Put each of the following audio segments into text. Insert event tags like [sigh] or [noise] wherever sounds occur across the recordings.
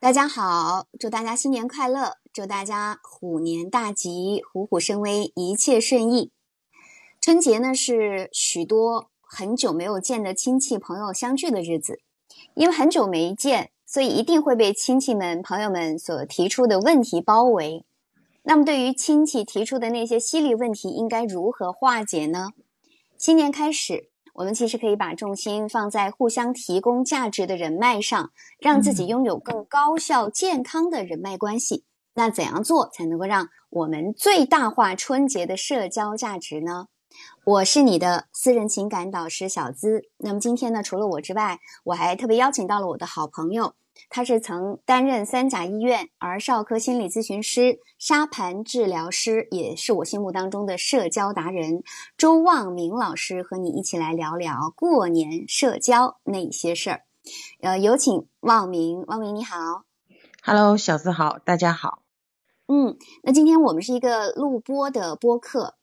大家好，祝大家新年快乐，祝大家虎年大吉，虎虎生威，一切顺意。春节呢是许多很久没有见的亲戚朋友相聚的日子，因为很久没见，所以一定会被亲戚们朋友们所提出的问题包围。那么，对于亲戚提出的那些犀利问题，应该如何化解呢？新年开始。我们其实可以把重心放在互相提供价值的人脉上，让自己拥有更高效、健康的人脉关系。那怎样做才能够让我们最大化春节的社交价值呢？我是你的私人情感导师小资。那么今天呢，除了我之外，我还特别邀请到了我的好朋友。他是曾担任三甲医院儿少科心理咨询师、沙盘治疗师，也是我心目当中的社交达人周望明老师，和你一起来聊聊过年社交那些事儿。呃，有请望明，望明你好，Hello，小子好，大家好。嗯，那今天我们是一个录播的播客，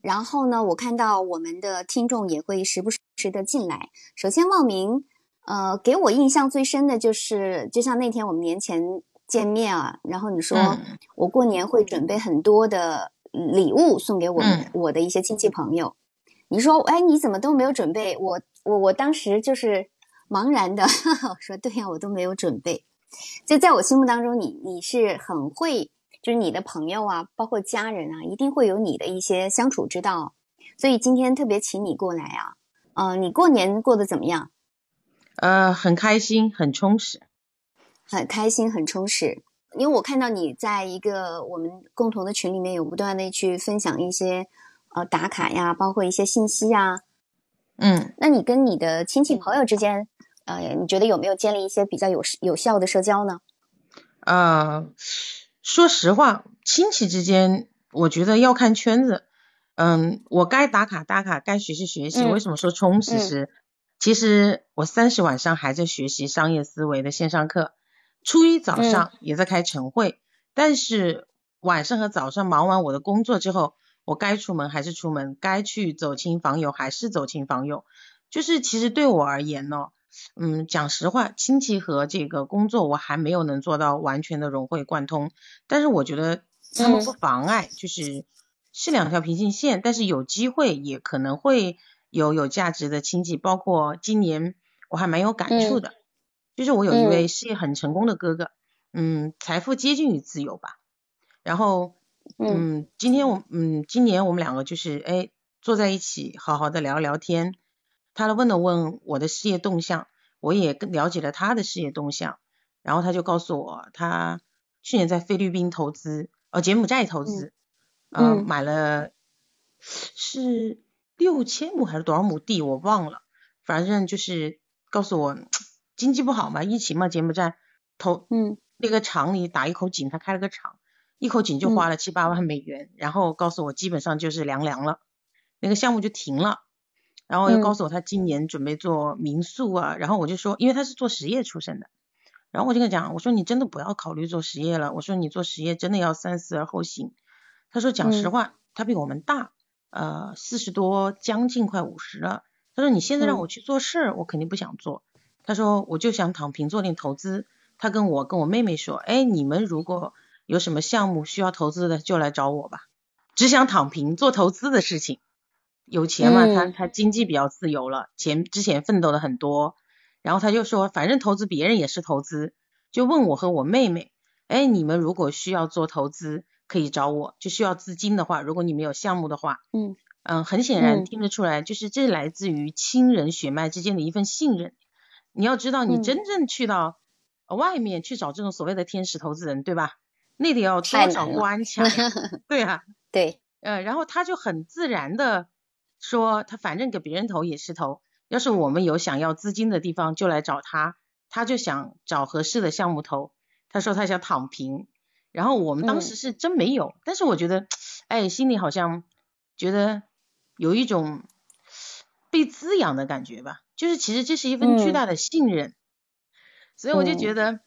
然后呢，我看到我们的听众也会时不时的进来。首先，望明。呃，给我印象最深的就是，就像那天我们年前见面啊，然后你说我过年会准备很多的礼物送给我们我的一些亲戚朋友。你说，哎，你怎么都没有准备？我我我当时就是茫然的 [laughs] 说，对呀，我都没有准备。就在我心目当中，你你是很会，就是你的朋友啊，包括家人啊，一定会有你的一些相处之道。所以今天特别请你过来啊，呃，你过年过得怎么样？呃，很开心，很充实，很开心，很充实。因为我看到你在一个我们共同的群里面有不断的去分享一些呃打卡呀，包括一些信息呀。嗯，那你跟你的亲戚朋友之间，呃，你觉得有没有建立一些比较有有效的社交呢？呃，说实话，亲戚之间，我觉得要看圈子。嗯，我该打卡打卡，该学习学习。为什么说充实是？其实我三十晚上还在学习商业思维的线上课，初一早上也在开晨会，但是晚上和早上忙完我的工作之后，我该出门还是出门，该去走亲访友还是走亲访友。就是其实对我而言呢，嗯，讲实话，亲戚和这个工作我还没有能做到完全的融会贯通，但是我觉得他们不妨碍，就是是两条平行线，但是有机会也可能会。有有价值的亲戚，包括今年我还蛮有感触的，就是我有一位事业很成功的哥哥，嗯，财富接近于自由吧。然后，嗯，今天我，嗯，今年我们两个就是哎坐在一起，好好的聊聊天。他问了问我的事业动向，我也更了解了他的事业动向。然后他就告诉我，他去年在菲律宾投资，哦，柬埔寨投资，嗯，买了是。六千亩还是多少亩地我忘了，反正就是告诉我 [tsk] 经济不好嘛，疫情嘛，柬埔寨投嗯。那个厂里打一口井，他开了个厂，一口井就花了七八万美元，然后告诉我基本上就是凉凉了，那个项目就停了，然后又告诉我他今年准备做民宿啊，然后我就说，因为他是做实业出身的，然后我就跟他讲，我说你真的不要考虑做实业了，我说你做实业真的要三思而后行，他说讲实话，他比我们大。呃，四十多，将近快五十了。他说：“你现在让我去做事，我肯定不想做。”他说：“我就想躺平做点投资。”他跟我跟我妹妹说：“哎，你们如果有什么项目需要投资的，就来找我吧。”只想躺平做投资的事情，有钱嘛？他他经济比较自由了，前之前奋斗的很多。然后他就说：“反正投资别人也是投资。”就问我和我妹妹：“哎，你们如果需要做投资？”可以找我，就需要资金的话，如果你没有项目的话，嗯嗯，很显然听得出来，就是这来自于亲人血脉之间的一份信任。你要知道，你真正去到外面去找这种所谓的天使投资人，对吧？那得要多少关卡？[laughs] 对啊，对，呃，然后他就很自然的说，他反正给别人投也是投，要是我们有想要资金的地方，就来找他。他就想找合适的项目投，他说他想躺平。然后我们当时是真没有，但是我觉得，哎，心里好像觉得有一种被滋养的感觉吧，就是其实这是一份巨大的信任，所以我就觉得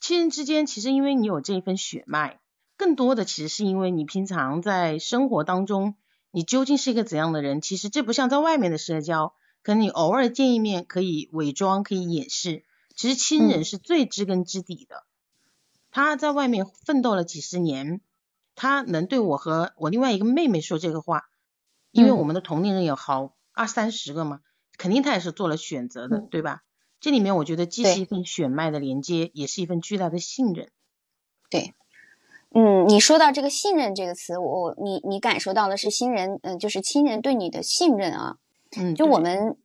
亲人之间其实因为你有这一份血脉，更多的其实是因为你平常在生活当中你究竟是一个怎样的人，其实这不像在外面的社交，可能你偶尔见一面可以伪装可以掩饰，其实亲人是最知根知底的。他在外面奋斗了几十年，他能对我和我另外一个妹妹说这个话，因为我们的同龄人有好二三十个嘛，肯定他也是做了选择的，对吧？这里面我觉得既是一份血脉的连接，也是一份巨大的信任。对，嗯，你说到这个信任这个词，我你你感受到的是新人，嗯，就是亲人对你的信任啊。嗯，就我们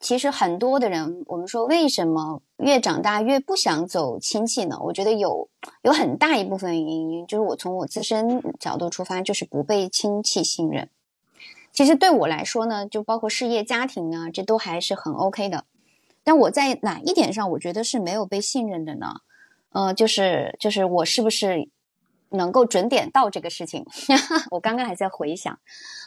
其实很多的人，我们说为什么越长大越不想走亲戚呢？我觉得有有很大一部分原因，就是我从我自身角度出发，就是不被亲戚信任。其实对我来说呢，就包括事业、家庭啊，这都还是很 OK 的。但我在哪一点上，我觉得是没有被信任的呢？呃，就是就是我是不是能够准点到这个事情？[laughs] 我刚刚还在回想，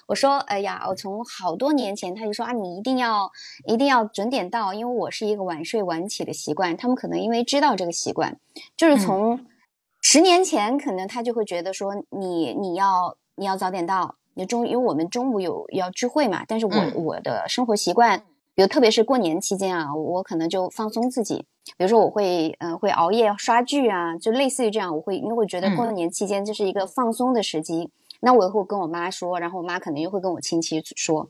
我说，哎呀，我从好多年前他就说啊，你一定要一定要准点到，因为我是一个晚睡晚起的习惯。他们可能因为知道这个习惯，就是从十年前，可能他就会觉得说，你你要你要早点到，你中因为我们中午有要聚会嘛，但是我我的生活习惯。比如特别是过年期间啊，我可能就放松自己，比如说我会嗯会熬夜刷剧啊，就类似于这样，我会因为我觉得过年期间就是一个放松的时机，那我也会跟我妈说，然后我妈可能又会跟我亲戚说，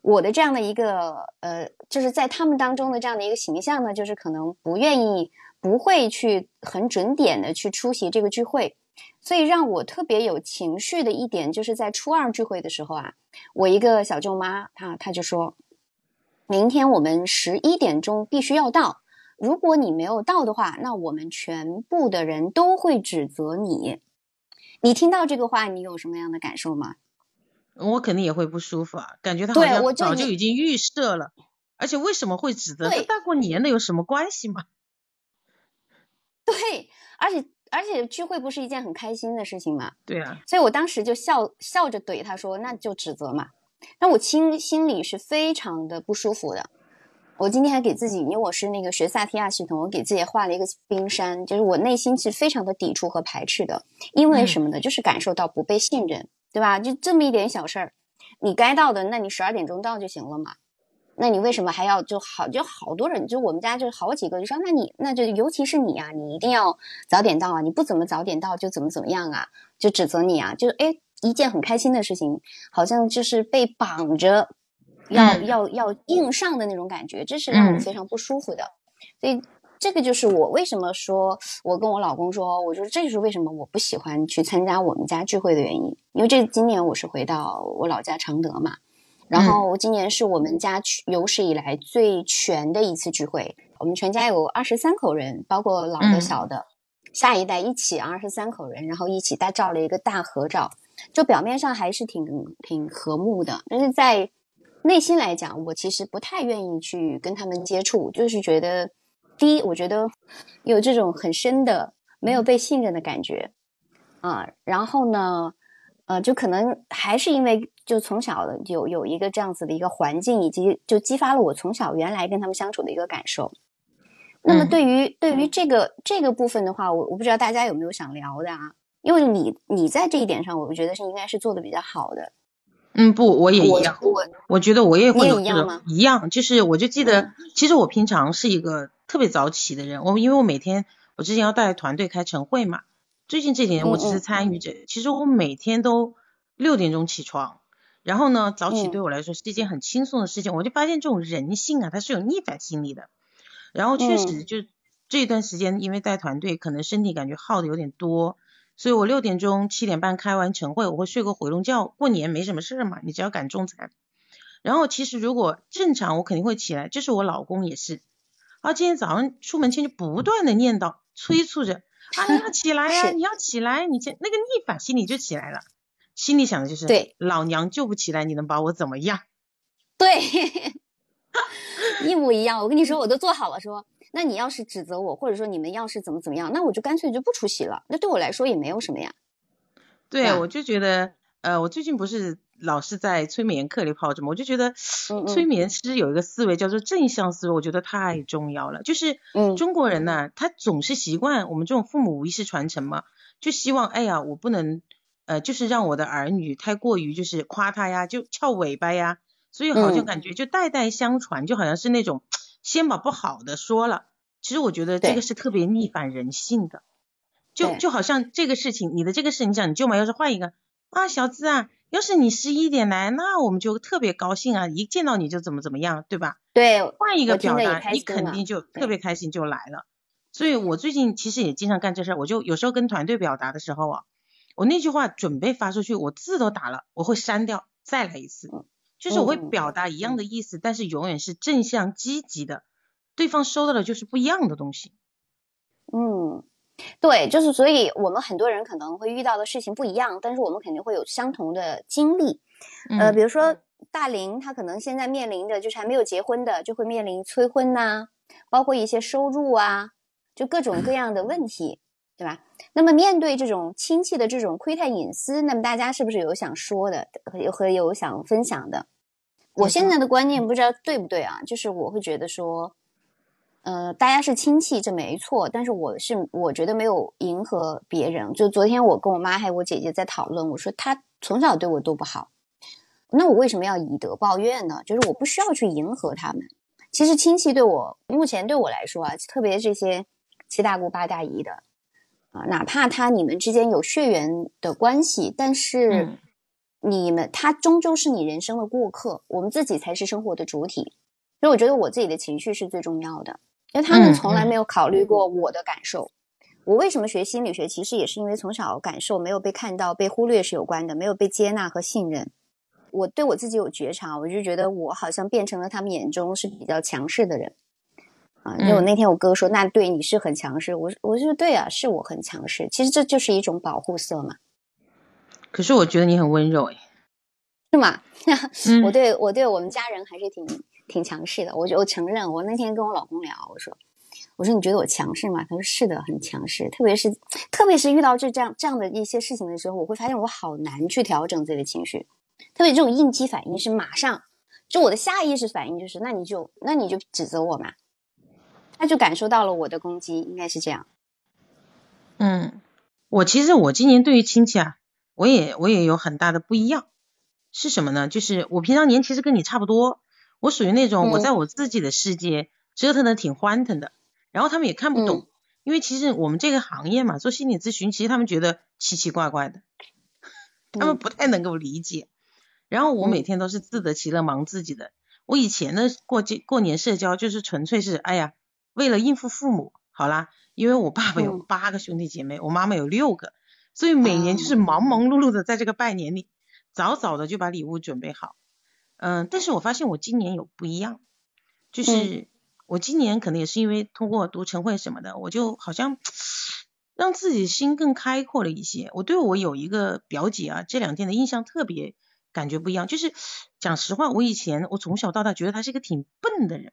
我的这样的一个呃，就是在他们当中的这样的一个形象呢，就是可能不愿意不会去很准点的去出席这个聚会，所以让我特别有情绪的一点就是在初二聚会的时候啊，我一个小舅妈她她就说。明天我们十一点钟必须要到，如果你没有到的话，那我们全部的人都会指责你。你听到这个话，你有什么样的感受吗？我肯定也会不舒服啊，感觉他好像早就已经预设了，而且为什么会指责？跟大过年的有什么关系吗？[laughs] 对，而且而且聚会不是一件很开心的事情吗。对啊，所以我当时就笑笑着怼他说：“那就指责嘛。”但我心心里是非常的不舒服的。我今天还给自己，因为我是那个学萨提亚系统，我给自己画了一个冰山，就是我内心是非常的抵触和排斥的。因为什么呢？就是感受到不被信任，对吧？就这么一点小事儿，你该到的，那你十二点钟到就行了嘛。那你为什么还要就好就好多人，就我们家就好几个就说，那你那就尤其是你啊，你一定要早点到啊，你不怎么早点到就怎么怎么样啊，就指责你啊，就是哎。一件很开心的事情，好像就是被绑着，要要要硬上的那种感觉，这是让我非常不舒服的。所以这个就是我为什么说，我跟我老公说，我说这就是为什么我不喜欢去参加我们家聚会的原因。因为这今年我是回到我老家常德嘛，然后今年是我们家有史以来最全的一次聚会，我们全家有二十三口人，包括老的小的，下一代一起二十三口人，然后一起大照了一个大合照。就表面上还是挺挺和睦的，但是在内心来讲，我其实不太愿意去跟他们接触，就是觉得第一，我觉得有这种很深的没有被信任的感觉啊，然后呢，呃，就可能还是因为就从小有有一个这样子的一个环境，以及就激发了我从小原来跟他们相处的一个感受。那么对于对于这个这个部分的话，我我不知道大家有没有想聊的啊？因为你你在这一点上，我觉得是应该是做的比较好的。嗯，不，我也一样。我我觉得我也会有一样吗？一样，就是我就记得，其实我平常是一个特别早起的人。我因为我每天我之前要带团队开晨会嘛，最近这几年我只是参与者。其实我每天都六点钟起床，然后呢，早起对我来说是一件很轻松的事情。我就发现这种人性啊，它是有逆反心理的。然后确实就这一段时间，因为带团队，可能身体感觉耗的有点多。所以我六点钟七点半开完晨会，我会睡个回笼觉。过年没什么事嘛，你只要敢中餐。然后其实如果正常，我肯定会起来。就是我老公也是，啊，今天早上出门前就不断的念叨、催促着，啊，你要起来呀，你要起来，你这那个逆反心理就起来了，心里想的就是，对，老娘就不起来，你能把我怎么样？[laughs] 对，[laughs] 一模一样。我跟你说，我都做好了说。那你要是指责我，或者说你们要是怎么怎么样，那我就干脆就不出席了。那对我来说也没有什么呀。对，我就觉得，呃，我最近不是老是在催眠课里泡着嘛？我就觉得，催眠师有一个思维叫做正向思维，我觉得太重要了。就是，中国人呢，他总是习惯我们这种父母无意识传承嘛，就希望，哎呀，我不能，呃，就是让我的儿女太过于就是夸他呀，就翘尾巴呀，所以好像感觉就代代相传，就好像是那种。先把不好的说了，其实我觉得这个是特别逆反人性的。就就好像这个事情，你的这个事，你讲你舅妈要是换一个啊，小资啊，要是你十一点来，那我们就特别高兴啊，一见到你就怎么怎么样，对吧？对，换一个表达，你肯定就特别开心就来了。所以我最近其实也经常干这事儿，我就有时候跟团队表达的时候啊，我那句话准备发出去，我字都打了，我会删掉，再来一次，就是我会表达一样的意思，但是永远是正向积极的，对方收到的就是不一样的东西。嗯。对，就是所以，我们很多人可能会遇到的事情不一样，但是我们肯定会有相同的经历。呃，比如说大龄，他可能现在面临的就是还没有结婚的，就会面临催婚呐，包括一些收入啊，就各种各样的问题，对吧？那么面对这种亲戚的这种窥探隐私，那么大家是不是有想说的有和有想分享的？我现在的观念不知道对不对啊？就是我会觉得说。呃，大家是亲戚，这没错。但是我是我觉得没有迎合别人。就昨天我跟我妈还有我姐姐在讨论，我说她从小对我都不好，那我为什么要以德报怨呢？就是我不需要去迎合他们。其实亲戚对我目前对我来说啊，特别这些七大姑八大姨的啊，哪怕他你们之间有血缘的关系，但是你们他终究是你人生的过客，我们自己才是生活的主体。所以我觉得我自己的情绪是最重要的。因为他们从来没有考虑过我的感受。我为什么学心理学？其实也是因为从小感受没有被看到、被忽略是有关的，没有被接纳和信任。我对我自己有觉察，我就觉得我好像变成了他们眼中是比较强势的人啊。因为我那天我哥说：“那对你是很强势。”我我说：“对啊，是我很强势。其实这就是一种保护色嘛。”可是我觉得你很温柔诶，是吗？[laughs] 我对我对我们家人还是挺。挺强势的，我我承认，我那天跟我老公聊，我说，我说你觉得我强势吗？他说是的，很强势，特别是特别是遇到这这样这样的一些事情的时候，我会发现我好难去调整自己的情绪，特别这种应激反应是马上，就我的下意识反应就是，那你就那你就指责我嘛，他就感受到了我的攻击，应该是这样。嗯，我其实我今年对于亲戚啊，我也我也有很大的不一样，是什么呢？就是我平常年其实跟你差不多。我属于那种我在我自己的世界折腾的挺欢腾的，然后他们也看不懂，因为其实我们这个行业嘛，做心理咨询，其实他们觉得奇奇怪怪的，他们不太能够理解。然后我每天都是自得其乐，忙自己的。我以前的过节过年社交就是纯粹是，哎呀，为了应付父母，好啦，因为我爸爸有八个兄弟姐妹，我妈妈有六个，所以每年就是忙忙碌碌的在这个拜年里，早早的就把礼物准备好。嗯，但是我发现我今年有不一样，就是我今年可能也是因为通过读晨会什么的，我就好像 [sniffs] 让自己心更开阔了一些。我对我有一个表姐啊，这两天的印象特别感觉不一样。就是讲实话，我以前我从小到大觉得她是一个挺笨的人，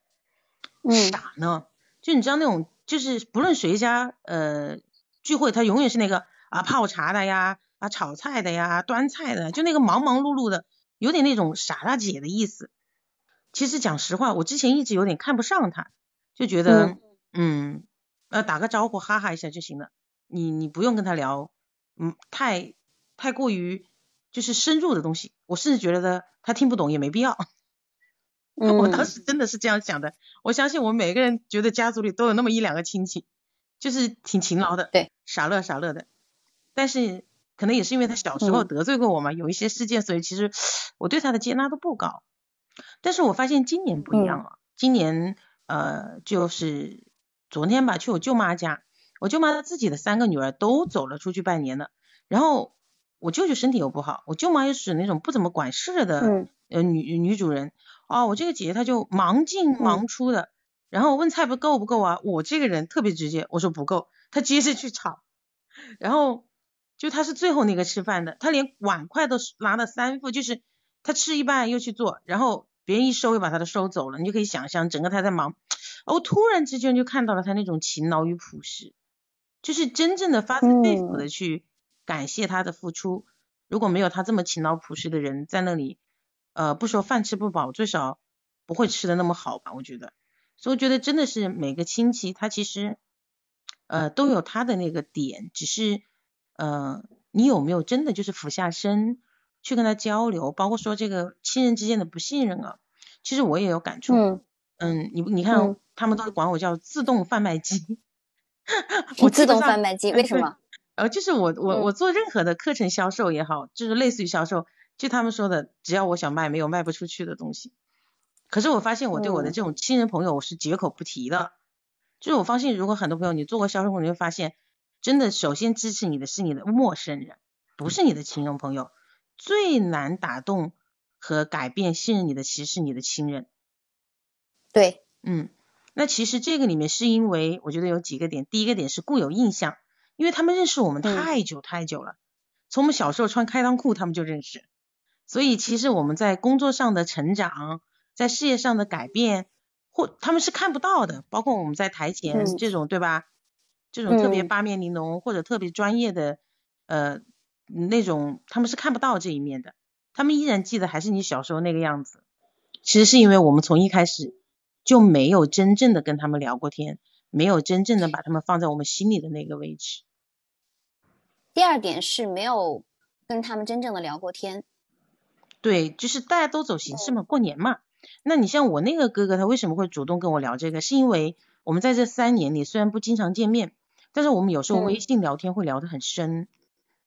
傻呢。就你知道那种，就是不论谁家呃聚会，她永远是那个啊泡茶的呀，啊炒菜的呀，端菜的，就那个忙忙碌碌的。有点那种傻大姐的意思。其实讲实话，我之前一直有点看不上他，就觉得，嗯，呃，打个招呼哈哈一下就行了。你你不用跟他聊，嗯，太太过于就是深入的东西，我甚至觉得他听不懂也没必要。[laughs] 我当时真的是这样想的。我相信我们每个人觉得家族里都有那么一两个亲戚，就是挺勤劳的，对，傻乐傻乐的，但是。可能也是因为他小时候得罪过我嘛，有一些事件，所以其实我对他的接纳度不高。但是我发现今年不一样了，今年呃就是昨天吧，去我舅妈家，我舅妈她自己的三个女儿都走了出去拜年了，然后我舅舅身体又不好，我舅妈又是那种不怎么管事的呃女女主人，哦，我这个姐姐她就忙进忙出的，然后问菜不够不够啊，我这个人特别直接，我说不够，她接着去炒，[laughs] 然后。就他是最后那个吃饭的，他连碗筷都拿了三副，就是他吃一半又去做，然后别人一收又把他的收走了，你就可以想象整个他在忙。我突然之间就看到了他那种勤劳与朴实，就是真正的发自肺腑的去感谢他的付出。如果没有他这么勤劳朴实的人在那里，呃，不说饭吃不饱，最少不会吃的那么好吧？我觉得，所以我觉得真的是每个亲戚他其实呃都有他的那个点，只是。呃，你有没有真的就是俯下身去跟他交流？包括说这个亲人之间的不信任啊，其实我也有感触。嗯，嗯，你你看，他们都管我叫自动贩卖机。[laughs] 我自动贩卖机为什么？呃，就是我我我做任何的课程销售也好，就是类似于销售，就他们说的，只要我想卖，没有卖不出去的东西。可是我发现我对我的这种亲人朋友，我是绝口不提的。就是我发现，如果很多朋友你做过销售，你会发现，真的首先支持你的是你的陌生人，不是你的亲人朋友。最难打动和改变信任你的，其实是你的亲人。对，嗯，那其实这个里面是因为我觉得有几个点，第一个点是固有印象，因为他们认识我们太久太久了，从我们小时候穿开裆裤他们就认识，所以其实我们在工作上的成长。在事业上的改变，或他们是看不到的，包括我们在台前这种，对吧？这种特别八面玲珑或者特别专业的，呃，那种他们是看不到这一面的，他们依然记得还是你小时候那个样子。其实是因为我们从一开始就没有真正的跟他们聊过天，没有真正的把他们放在我们心里的那个位置。第二点是没有跟他们真正的聊过天。对，就是大家都走形式嘛，过年嘛。那你像我那个哥哥，他为什么会主动跟我聊这个？是因为我们在这三年里虽然不经常见面，但是我们有时候微信聊天会聊得很深。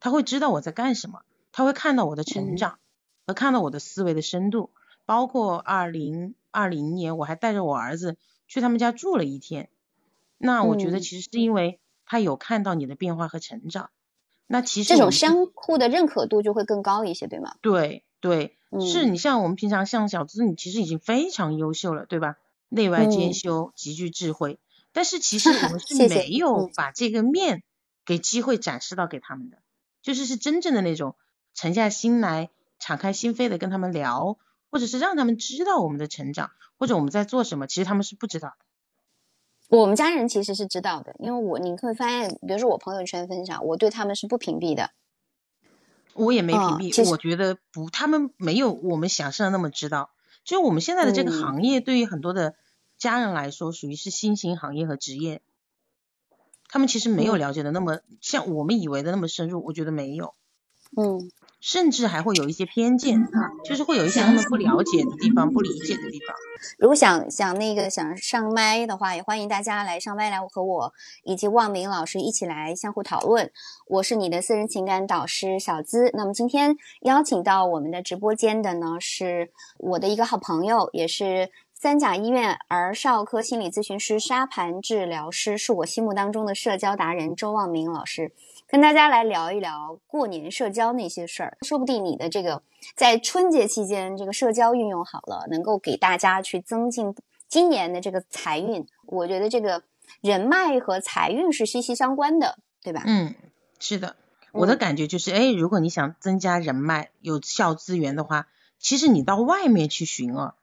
他会知道我在干什么，他会看到我的成长和看到我的思维的深度。包括二零二零年，我还带着我儿子去他们家住了一天。那我觉得其实是因为他有看到你的变化和成长。那其实这种相互的认可度就会更高一些，对吗？对对。是你像我们平常像小资，你其实已经非常优秀了，对吧？内外兼修，极具智慧。但是其实我们 [laughs] 是没有把这个面给机会展示到给他们的，就是是真正的那种沉下心来、敞开心扉的跟他们聊，或者是让他们知道我们的成长，或者我们在做什么，其实他们是不知道的。我们家人其实是知道的，因为我你会发现，比如说我朋友圈分享，我对他们是不屏蔽的。我也没屏蔽，我觉得不，他们没有我们想象的那么知道。就我们现在的这个行业，对于很多的家人来说，属于是新兴行业和职业，他们其实没有了解的那么像我们以为的那么深入，我觉得没有。嗯。甚至还会有一些偏见，就是会有一些他们不了解的地方、不理解的地方。如果想想那个想上麦的话，也欢迎大家来上麦来和我以及望明老师一起来相互讨论。我是你的私人情感导师小资。那么今天邀请到我们的直播间的呢，是我的一个好朋友，也是三甲医院儿少科心理咨询师、沙盘治疗师，是我心目当中的社交达人周望明老师。跟大家来聊一聊过年社交那些事儿，说不定你的这个在春节期间这个社交运用好了，能够给大家去增进今年的这个财运。我觉得这个人脉和财运是息息相关的，对吧？嗯，是的，我的感觉就是，哎，如果你想增加人脉、有效资源的话，其实你到外面去寻啊，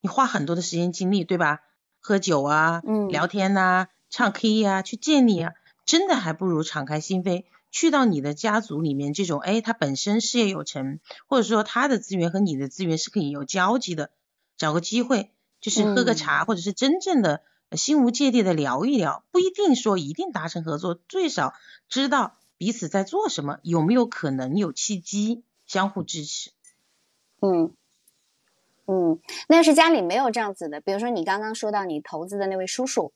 你花很多的时间精力，对吧？喝酒啊，嗯，聊天呐，唱 K 呀，去见你啊，真的还不如敞开心扉。去到你的家族里面，这种哎，他本身事业有成，或者说他的资源和你的资源是可以有交集的，找个机会就是喝个茶，或者是真正的心无芥蒂的聊一聊，不一定说一定达成合作，最少知道彼此在做什么，有没有可能有契机，相互支持。嗯嗯，那是家里没有这样子的，比如说你刚刚说到你投资的那位叔叔。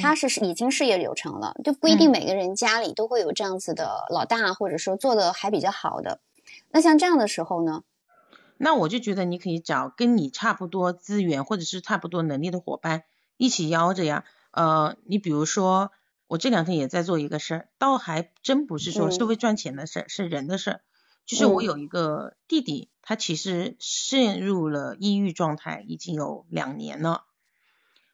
他是已经事业有成了，就不一定每个人家里都会有这样子的老大，或者说做的还比较好的。那像这样的时候呢？那我就觉得你可以找跟你差不多资源或者是差不多能力的伙伴一起邀着呀。呃，你比如说我这两天也在做一个事儿，倒还真不是说是为赚钱的事儿，是人的事儿。就是我有一个弟弟，他其实陷入了抑郁状态已经有两年了。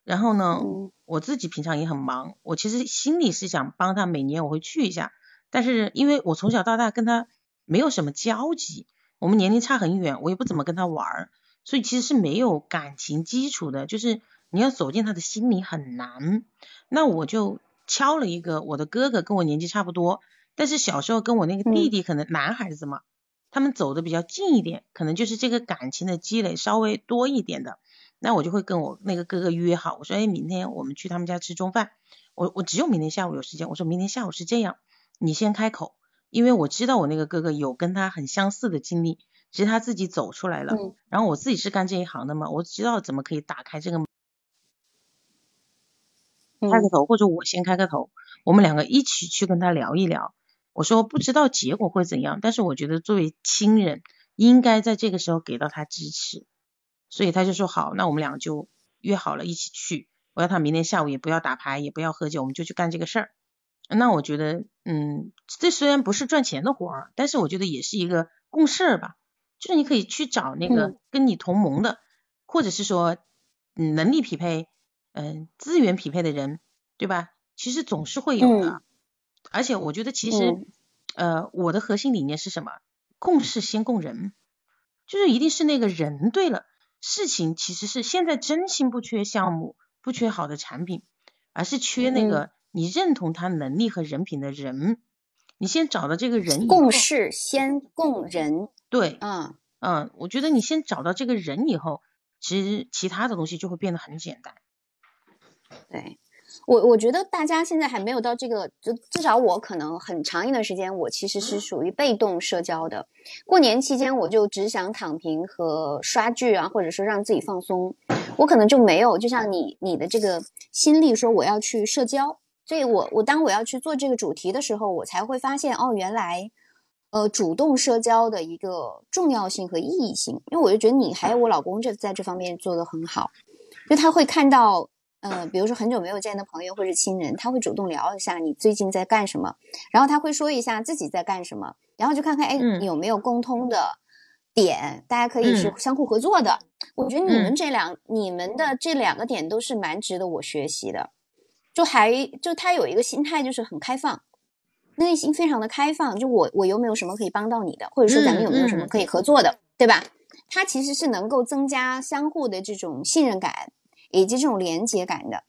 然后呢，我自己平常也很忙，我其实心里是想帮他，每年我会去一下，但是因为我从小到大跟他没有什么交集，我们年龄差很远，我也不怎么跟他玩儿，所以其实是没有感情基础的，就是你要走进他的心里很难。那我就敲了一个我的哥哥，跟我年纪差不多，但是小时候跟我那个弟弟可能男孩子嘛，他们走的比较近一点，可能就是这个感情的积累稍微多一点的。那我就会跟我那个哥哥约好，我说，哎，明天我们去他们家吃中饭。我我只有明天下午有时间。我说明天下午是这样，你先开口，因为我知道我那个哥哥有跟他很相似的经历，其实他自己走出来了。嗯。然后我自己是干这一行的嘛，我知道怎么可以打开这个。开个头，或者我先开个头，我们两个一起去跟他聊一聊。我说不知道结果会怎样，但是我觉得作为亲人，应该在这个时候给到他支持。所以他就说好，那我们俩就约好了一起去。我要他明天下午也不要打牌，也不要喝酒，我们就去干这个事儿。那我觉得，嗯，这虽然不是赚钱的活儿，但是我觉得也是一个共事儿吧。就是你可以去找那个跟你同盟的，或者是说，嗯，能力匹配，嗯，资源匹配的人，对吧？其实总是会有的。而且我觉得，其实，呃，我的核心理念是什么？共事先共人，就是一定是那个人对了。事情其实是现在真心不缺项目，不缺好的产品，而是缺那个你认同他能力和人品的人。你先找到这个人，共事先共人。对，嗯嗯，我觉得你先找到这个人以后，其实其他的东西就会变得很简单。对。我我觉得大家现在还没有到这个，就至少我可能很长一段时间，我其实是属于被动社交的。过年期间，我就只想躺平和刷剧啊，或者说让自己放松，我可能就没有，就像你你的这个心力说我要去社交。所以我我当我要去做这个主题的时候，我才会发现哦，原来呃主动社交的一个重要性和意义性。因为我就觉得你还有我老公这在这方面做的很好，就他会看到。嗯，比如说很久没有见的朋友或者亲人，他会主动聊一下你最近在干什么，然后他会说一下自己在干什么，然后就看看哎有没有共通的点，大家可以是相互合作的。我觉得你们这两你们的这两个点都是蛮值得我学习的，就还就他有一个心态就是很开放，内心非常的开放，就我我有没有什么可以帮到你的，或者说咱们有没有什么可以合作的，对吧？他其实是能够增加相互的这种信任感。以及这种连接感的，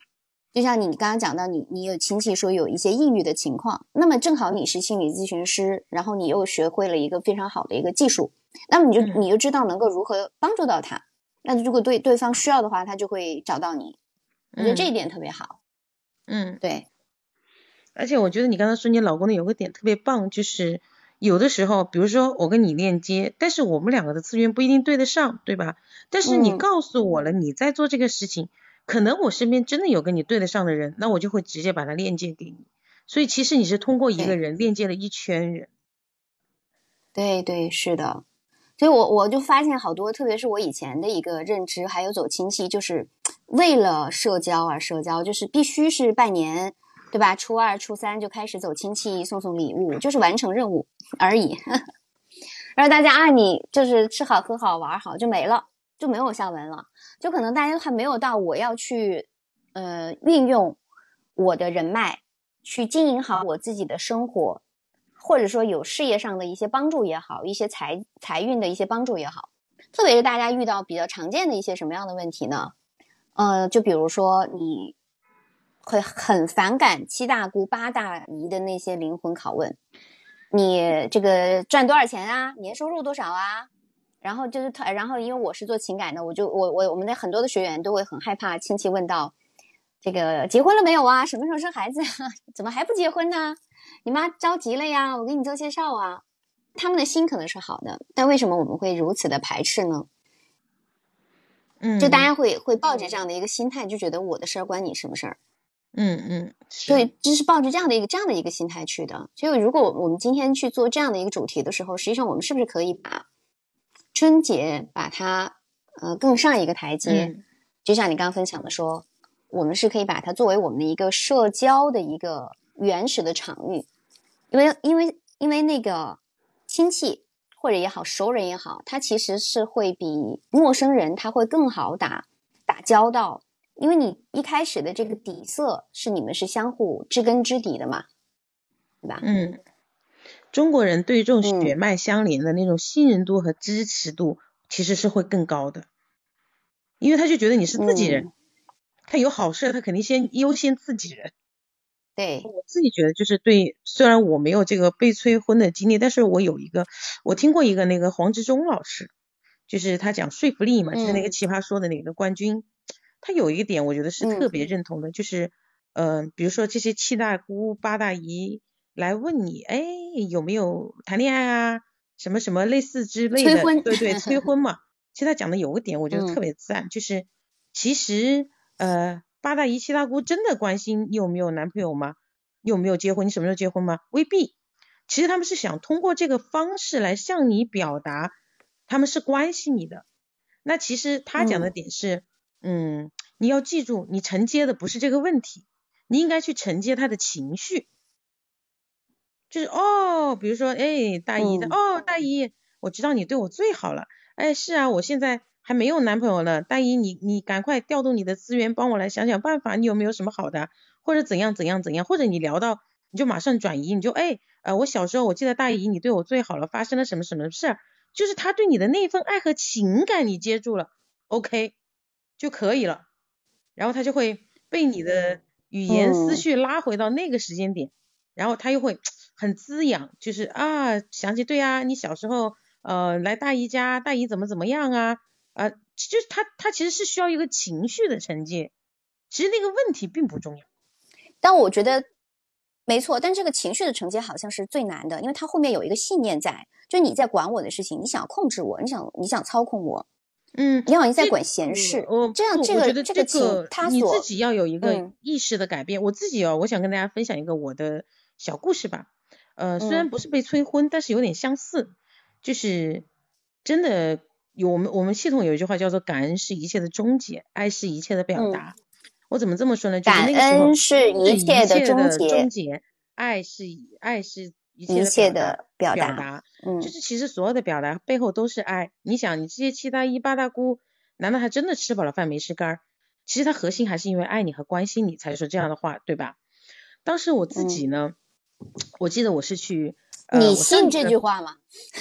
就像你刚刚讲到，你你有亲戚说有一些抑郁的情况，那么正好你是心理咨询师，然后你又学会了一个非常好的一个技术，那么你就你就知道能够如何帮助到他。那如果对对方需要的话，他就会找到你。我觉得这一点特别好。嗯，对。而且我觉得你刚才说你老公的有个点特别棒，就是有的时候，比如说我跟你链接，但是我们两个的资源不一定对得上，对吧？但是你告诉我了你在做这个事情，可能我身边真的有跟你对得上的人，那我就会直接把它链接给你。所以其实你是通过一个人链接了一圈人。对对是的，所以我我就发现好多，特别是我以前的一个认知，还有走亲戚，就是为了社交而社交，就是必须是拜年，对吧？初二、初三就开始走亲戚，送送礼物，就是完成任务而已。[laughs] 然后大家啊你，就是吃好喝好玩好就没了，就没有下文了。就可能大家还没有到我要去，呃，运用我的人脉去经营好我自己的生活，或者说有事业上的一些帮助也好，一些财财运的一些帮助也好。特别是大家遇到比较常见的一些什么样的问题呢？呃，就比如说你会很反感七大姑八大姨的那些灵魂拷问。你这个赚多少钱啊？年收入多少啊？然后就是他，然后因为我是做情感的，我就我我我们的很多的学员都会很害怕亲戚问到这个结婚了没有啊？什么时候生孩子啊？[laughs] 怎么还不结婚呢？你妈着急了呀？我给你做介绍啊。他们的心可能是好的，但为什么我们会如此的排斥呢？嗯，就大家会会抱着这样的一个心态，就觉得我的事儿关你什么事儿？嗯嗯，对，就是抱着这样的一个这样的一个心态去的。所以，如果我们今天去做这样的一个主题的时候，实际上我们是不是可以把春节把它呃更上一个台阶？就像你刚刚分享的说，我们是可以把它作为我们的一个社交的一个原始的场域，因为因为因为那个亲戚或者也好，熟人也好，他其实是会比陌生人他会更好打打交道。因为你一开始的这个底色是你们是相互知根知底的嘛，对吧？嗯，中国人对这种血脉相连的那种信任度和支持度其实是会更高的，因为他就觉得你是自己人，他有好事他肯定先优先自己人。对，我自己觉得就是对，虽然我没有这个被催婚的经历，但是我有一个，我听过一个那个黄志忠老师，就是他讲说服力嘛，就是那个奇葩说的那个冠军。他有一个点，我觉得是特别认同的，就是，嗯，比如说这些七大姑八大姨来问你，哎，有没有谈恋爱啊，什么什么类似之类的，对对，催婚 [laughs] 嘛。其实他讲的有个点，我觉得特别赞，就是其实，呃，八大姨七大姑真的关心你有没有男朋友吗？你有没有结婚？你什么时候结婚吗？未必。其实他们是想通过这个方式来向你表达他们是关心你的。那其实他讲的点是，嗯，你要记住，你承接的不是这个问题，你应该去承接他的情绪。就是哦，比如说，哎，大姨的，哦，大姨，我知道你对我最好了。哎，是啊，我现在还没有男朋友呢。大姨，你你赶快调动你的资源，帮我来想想办法。你有没有什么好的，或者怎样怎样怎样？或者你聊到，你就马上转移，你就哎，呃，我小时候我记得大姨你对我最好了，发生了什么什么事儿？就是他对你的那份爱和情感你接住了，OK 就可以了。然后他就会被你的语言思绪拉回到那个时间点，然后他又会。很滋养，就是啊，想起对啊，你小时候呃来大姨家，大姨怎么怎么样啊啊，就是他他其实是需要一个情绪的承接，其实那个问题并不重要。但我觉得没错，但这个情绪的承接好像是最难的，因为他后面有一个信念在，就是你在管我的事情，你想控制我，你想你想操控我，嗯，你好像在管闲事，这样这个这个情他你自己要有一个意识的改变。我自己哦，我想跟大家分享一个我的小故事吧。呃，虽然不是被催婚，但是有点相似，就是真的有我们我们系统有一句话叫做“感恩是一切的终结，爱是一切的表达”。我怎么这么说呢？感恩是一切的终结，爱是爱是一切的表达。嗯，就是其实所有的表达背后都是爱。你想，你这些七大姨八大姑，难道还真的吃饱了饭没事干？其实他核心还是因为爱你和关心你才说这样的话，对吧？当时我自己呢。我记得我是去，你信这句话吗？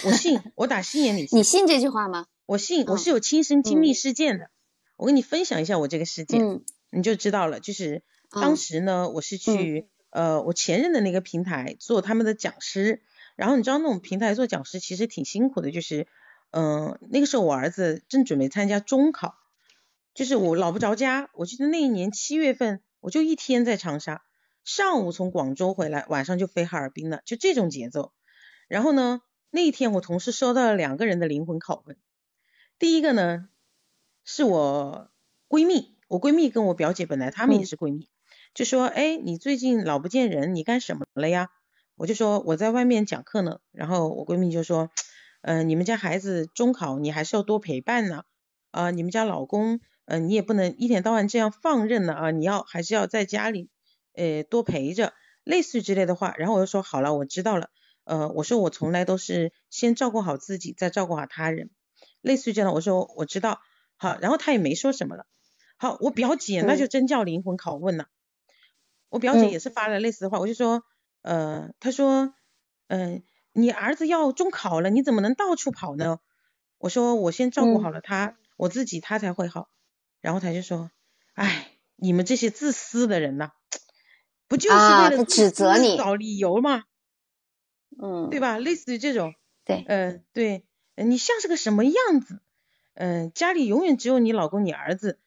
我信，我打心眼里 [laughs] 信。你信这句话吗？我信，我是有亲身经历事件的。我跟你分享一下我这个事件，你就知道了。就是当时呢，我是去呃我前任的那个平台做他们的讲师，然后你知道那种平台做讲师其实挺辛苦的，就是嗯那个时候我儿子正准备参加中考，就是我老不着家。我记得那一年七月份，我就一天在长沙。上午从广州回来，晚上就飞哈尔滨了，就这种节奏。然后呢，那一天我同事收到了两个人的灵魂拷问。第一个呢，是我闺蜜，我闺蜜跟我表姐本来她们也是闺蜜，就说：“哎，你最近老不见人，你干什么了呀？”我就说我在外面讲课呢。然后我闺蜜就说：“嗯，你们家孩子中考，你还是要多陪伴呢。啊，你们家老公，嗯，你也不能一天到晚这样放任呢啊，你要还是要在家里。”呃，多陪着，类似之类的话，然后我就说好了，我知道了。呃，我说我从来都是先照顾好自己，再照顾好他人，类似于这样的。我说我知道，好，然后他也没说什么了。好，我表姐那就真叫灵魂拷问了。我表姐也是发了类似的话，我就说，呃，她说，嗯，你儿子要中考了，你怎么能到处跑呢？我说我先照顾好了他，我自己他才会好。然后他就说，哎，你们这些自私的人呐。不就是为了指责你找理由吗？嗯，对吧？类似于这种，对，嗯，对，你像是个什么样子？嗯，家里永远只有你老公、你儿子，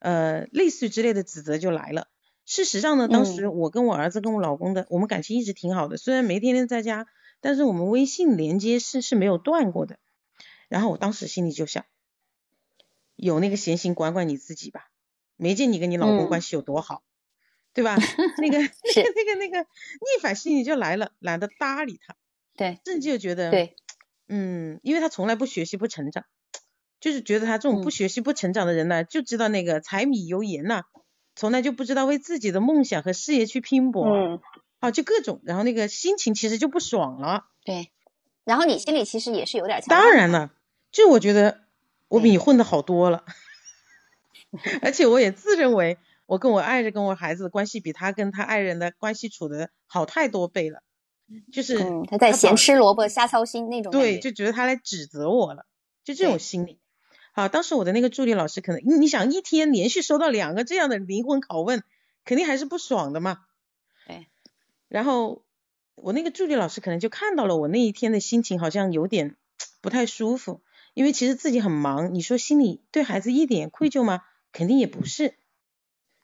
呃，类似于之类的指责就来了。事实上呢，当时我跟我儿子跟我老公的，我们感情一直挺好的，虽然没天天在家，但是我们微信连接是是没有断过的。然后我当时心里就想，有那个闲心管管你自己吧，没见你跟你老公关系有多好。对吧？[laughs] 那个、那个、那个、那个逆反心理就来了，懒得搭理他。对，甚至就觉得，对，[tsk] 嗯，因为他从来不学习、不成长，就是觉得他这种不学习、不成长的人呢，就知道那个柴米油盐呐，从来就不知道为自己的梦想和事业去拼搏。嗯。好，就各种，然后那个心情其实就不爽了。对。然后你心里其实也是有点。当然了，就我觉得我比你混的好多了，[laughs] 而且我也自认为。我跟我爱人跟我孩子的关系比他跟他爱人的关系处的好太多倍了，就是他在咸吃萝卜瞎操心那种。对，就觉得他来指责我了，就这种心理。好，当时我的那个助理老师可能，你想一天连续收到两个这样的灵魂拷问，肯定还是不爽的嘛。对。然后我那个助理老师可能就看到了我那一天的心情好像有点不太舒服，因为其实自己很忙，你说心里对孩子一点愧疚吗？肯定也不是。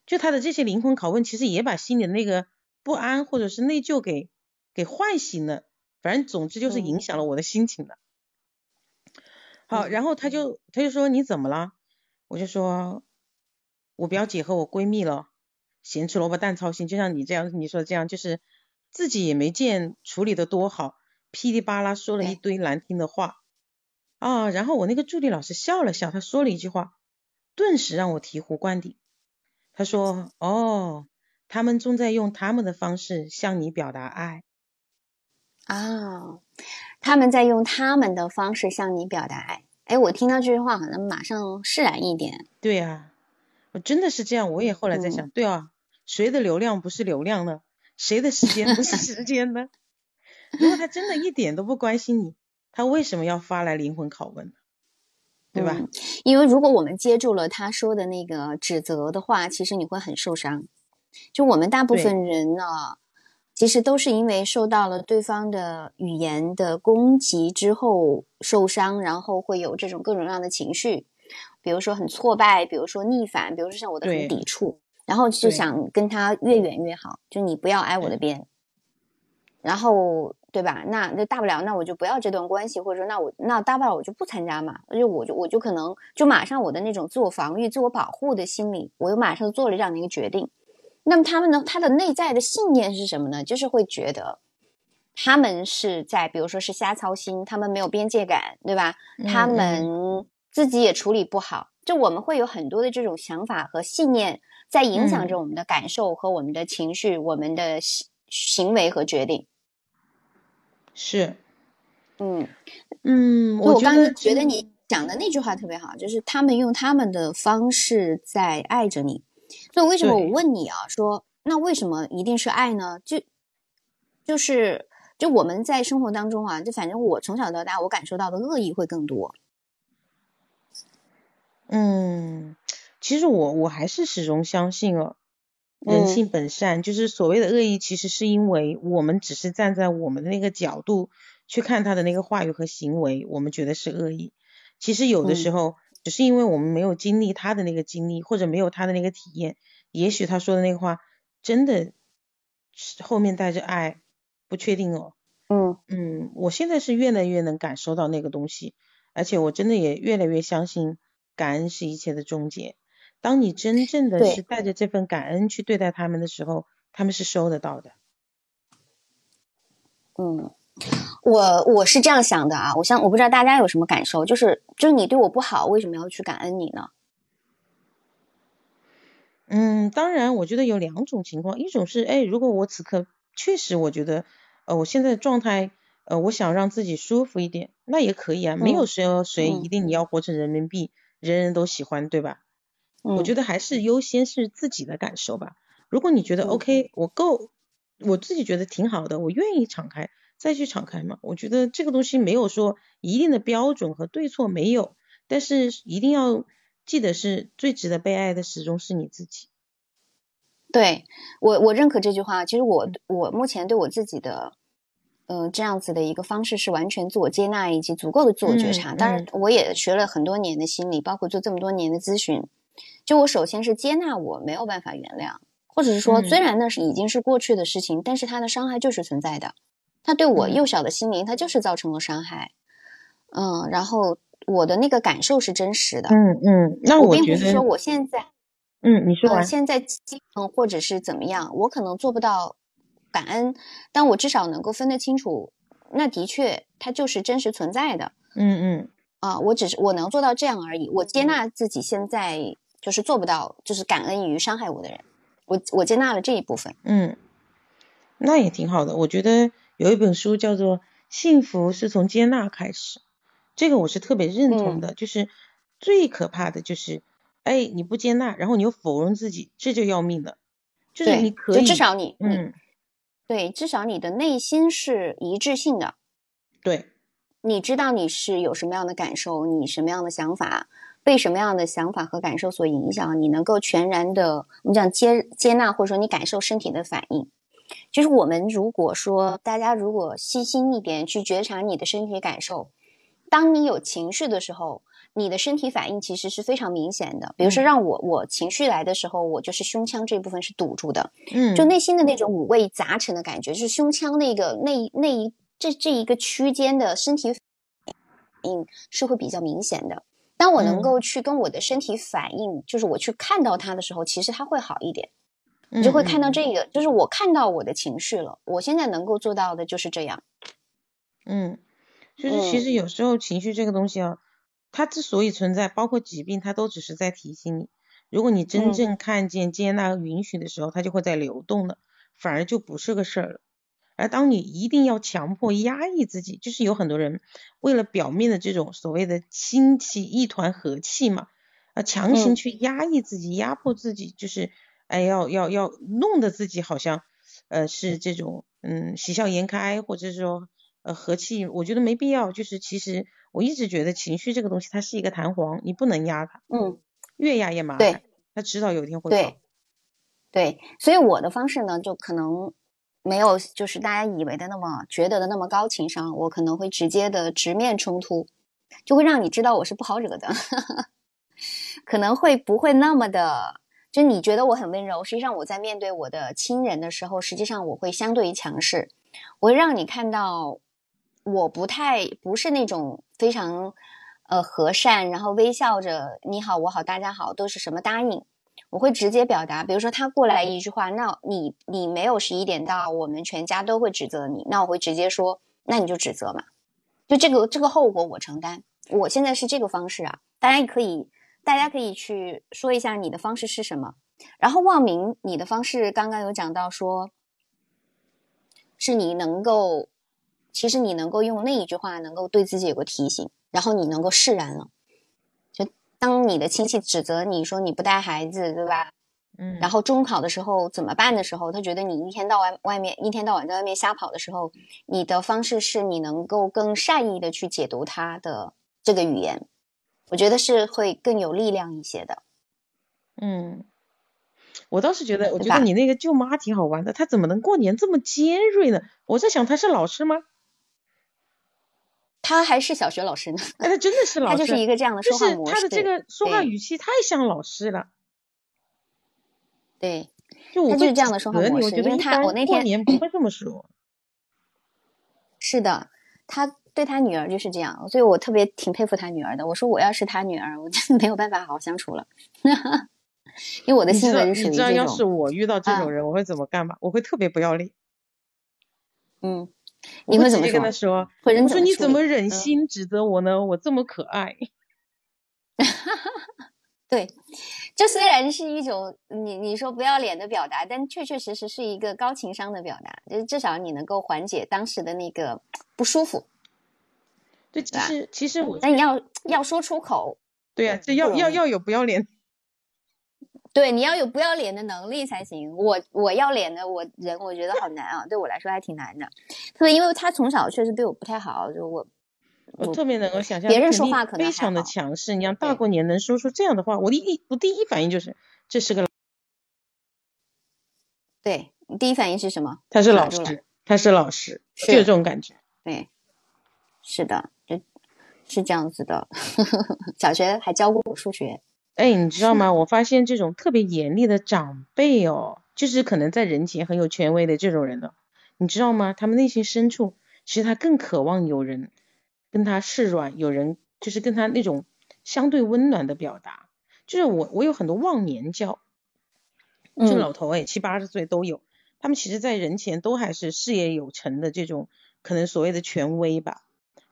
就他的这些灵魂拷问，其实也把心里的那个不安或者是内疚给给唤醒了。反正总之就是影响了我的心情的。好，然后他就他就说你怎么了？我就说我表姐和我闺蜜了，咸吃萝卜淡操心，就像你这样你说这样，就是自己也没见处理的多好，噼里啪啦说了一堆难听的话。啊，然后我那个助理老师笑了笑，他说了一句话，顿时让我醍醐灌顶。他说：“哦，他们正在用他们的方式向你表达爱。”啊，他们在用他们的方式向你表达爱。哎，我听到这句话，好像马上释然一点。对呀，我真的是这样。我也后来在想，对啊，谁的流量不是流量呢？谁的时间不是时间呢？[laughs] 如果他真的一点都不关心你，他为什么要发来灵魂拷问呢？对吧？因为如果我们接住了他说的那个指责的话，其实你会很受伤。就我们大部分人呢，其实都是因为受到了对方的语言的攻击之后受伤，然后会有这种各种各样的情绪，比如说很挫败，比如说逆反，比如说像我的很抵触，然后就想跟他越远越好，就你不要挨我的边，然后。对吧？那那大不了，那我就不要这段关系，或者说，那我那大不了我就不参加嘛。就我就我就可能就马上我的那种自我防御、自我保护的心理，我又马上做了这样的一个决定。那么他们呢？他的内在的信念是什么呢？就是会觉得他们是在，比如说是瞎操心，他们没有边界感，对吧？他们自己也处理不好。就我们会有很多的这种想法和信念，在影响着我们的感受和我们的情绪、我们的行行为和决定。是，嗯嗯，我刚刚觉得你讲的那句话特别好，就是他们用他们的方式在爱着你。所以为什么我问你啊？说那为什么一定是爱呢？就就是就我们在生活当中啊，就反正我从小到大，我感受到的恶意会更多。嗯，其实我我还是始终相信哦。人性本善，就是所谓的恶意，其实是因为我们只是站在我们的那个角度去看他的那个话语和行为，我们觉得是恶意。其实有的时候，只是因为我们没有经历他的那个经历，或者没有他的那个体验，也许他说的那个话真的后面带着爱，不确定哦。嗯嗯，我现在是越来越能感受到那个东西，而且我真的也越来越相信感恩是一切的终结。当你真正的是带着这份感恩去对待他们的时候，他们是收得到的。嗯，我我是这样想的啊，我想我不知道大家有什么感受，就是就是你对我不好，为什么要去感恩你呢？嗯，当然，我觉得有两种情况，一种是，哎，如果我此刻确实我觉得，呃，我现在的状态，呃，我想让自己舒服一点，那也可以啊，没有谁和谁一定你要活成人民币，人人都喜欢，对吧？我觉得还是优先是自己的感受吧。如果你觉得 OK，我够，我自己觉得挺好的，我愿意敞开，再去敞开嘛。我觉得这个东西没有说一定的标准和对错没有，但是一定要记得是最值得被爱的始终是你自己。对我，我认可这句话。其实我我目前对我自己的，嗯，这样子的一个方式是完全自我接纳以及足够的自我觉察。当然，我也学了很多年的心理，包括做这么多年的咨询。就我首先是接纳我没有办法原谅，或者是说虽然那是已经是过去的事情，但是它的伤害就是存在的，它对我幼小的心灵它就是造成了伤害，嗯，然后我的那个感受是真实的，嗯嗯，那我并不是说我现在，嗯，你说我现在嗯或者是怎么样，我可能做不到感恩，但我至少能够分得清楚，那的确它就是真实存在的，嗯嗯。啊，我只是我能做到这样而已。我接纳自己现在就是做不到，就是感恩于伤害我的人。我我接纳了这一部分。嗯，那也挺好的。我觉得有一本书叫做《幸福是从接纳开始》，这个我是特别认同的。就是最可怕的就是，哎，你不接纳，然后你又否认自己，这就要命了。就是你可以，至少你，嗯，对，至少你的内心是一致性的。对。你知道你是有什么样的感受，你什么样的想法，被什么样的想法和感受所影响，你能够全然的，我们讲接接纳，或者说你感受身体的反应。就是我们如果说大家如果细心一点去觉察你的身体感受，当你有情绪的时候，你的身体反应其实是非常明显的。比如说让我我情绪来的时候，我就是胸腔这部分是堵住的，嗯，就内心的那种五味杂陈的感觉，就是胸腔那个那那一。这这一个区间的身体反应是会比较明显的。当我能够去跟我的身体反应，就是我去看到它的时候，其实它会好一点。你就会看到这个，就是我看到我的情绪了。我现在能够做到的就是这样。嗯，就是其实有时候情绪这个东西啊，它之所以存在，包括疾病，它都只是在提醒你。如果你真正看见、接纳、允许的时候，它就会在流动的，反而就不是个事儿了。而当你一定要强迫压抑自己，就是有很多人为了表面的这种所谓的亲戚一团和气嘛，啊，强行去压抑自己、压迫自己，就是哎要要要弄得自己好像呃是这种嗯喜笑颜开，或者说呃和气，我觉得没必要。就是其实我一直觉得情绪这个东西它是一个弹簧，你不能压它。嗯。越压越麻烦，它迟早有一天会对，对，所以我的方式呢，就可能没有就是大家以为的那么觉得的那么高情商，我可能会直接的直面冲突，就会让你知道我是不好惹的，[laughs] 可能会不会那么的，就你觉得我很温柔，实际上我在面对我的亲人的时候，实际上我会相对于强势，我会让你看到我不太不是那种非常。呃，和善，然后微笑着，你好，我好，大家好，都是什么答应？我会直接表达，比如说他过来一句话，那你你没有十一点到，我们全家都会指责你，那我会直接说，那你就指责嘛，就这个这个后果我承担。我现在是这个方式啊，大家可以大家可以去说一下你的方式是什么。然后望明，你的方式刚刚有讲到说，是你能够，其实你能够用那一句话，能够对自己有个提醒。然后你能够释然了，就当你的亲戚指责你说你不带孩子，对吧？嗯。然后中考的时候怎么办的时候，他觉得你一天到晚外面一天到晚在外面瞎跑的时候，你的方式是你能够更善意的去解读他的这个语言，我觉得是会更有力量一些的。嗯，我倒是觉得，我觉得你那个舅妈挺好玩的，她怎么能过年这么尖锐呢？我在想，她是老师吗？他还是小学老师呢，哎，他真的是 [laughs] 老师，他就是一个这样的说话模式，他的这个说话语气太像老师了。对，就我就是这样的说话模式，因为他我那天过年不会这么说。是的，他对他女儿就是这样，所以我特别挺佩服他女儿的。我说我要是他女儿，我真的没有办法好好相处了，因为我的性格是属于这种。你知道，要是我遇到这种人，我会怎么干吗？我会特别不要脸。嗯。你会怎么跟他说？会我说你怎么忍心指责我呢？我这么可爱。[laughs] 对，这虽然是一种你你说不要脸的表达，但确确实实是一个高情商的表达，就是至少你能够缓解当时的那个不舒服。对，其实其实我，但你要要说出口。对呀，这要要要有不要脸。对，你要有不要脸的能力才行。我我要脸的我人，我觉得好难啊，对我来说还挺难的。特别因为他从小确实对我不太好，就我我特别能够想象别人说话可能非常的强势。你像大过年能说出这样的话，我第一我第一反应就是这是个，对你第一反应是什么？他是老师，他是老师，就这种感觉。对，是的，就是这样子的。[laughs] 小学还教过我数学。哎，你知道吗？我发现这种特别严厉的长辈哦，就是可能在人前很有权威的这种人呢，你知道吗？他们内心深处，其实他更渴望有人跟他示软，有人就是跟他那种相对温暖的表达。就是我，我有很多忘年交，就老头哎，七八十岁都有，他们其实在人前都还是事业有成的这种，可能所谓的权威吧，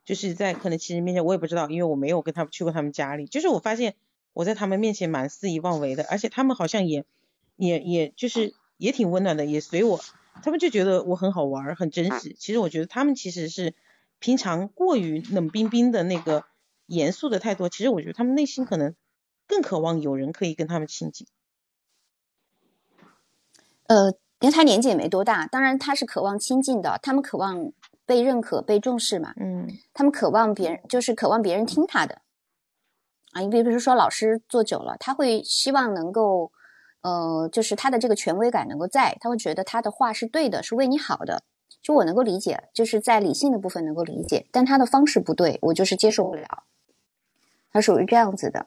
就是在可能亲人面前，我也不知道，因为我没有跟他们去过他们家里，就是我发现。我在他们面前蛮肆意妄为的，而且他们好像也也也就是也挺温暖的，也随我，他们就觉得我很好玩，很真实。其实我觉得他们其实是平常过于冷冰冰的那个严肃的太多，其实我觉得他们内心可能更渴望有人可以跟他们亲近。呃，因为他年纪也没多大，当然他是渴望亲近的，他们渴望被认可、被重视嘛。嗯，他们渴望别人，就是渴望别人听他的。啊，你比如说老师做久了，他会希望能够，呃，就是他的这个权威感能够在，他会觉得他的话是对的，是为你好的。就我能够理解，就是在理性的部分能够理解，但他的方式不对，我就是接受不了。他属于这样子的，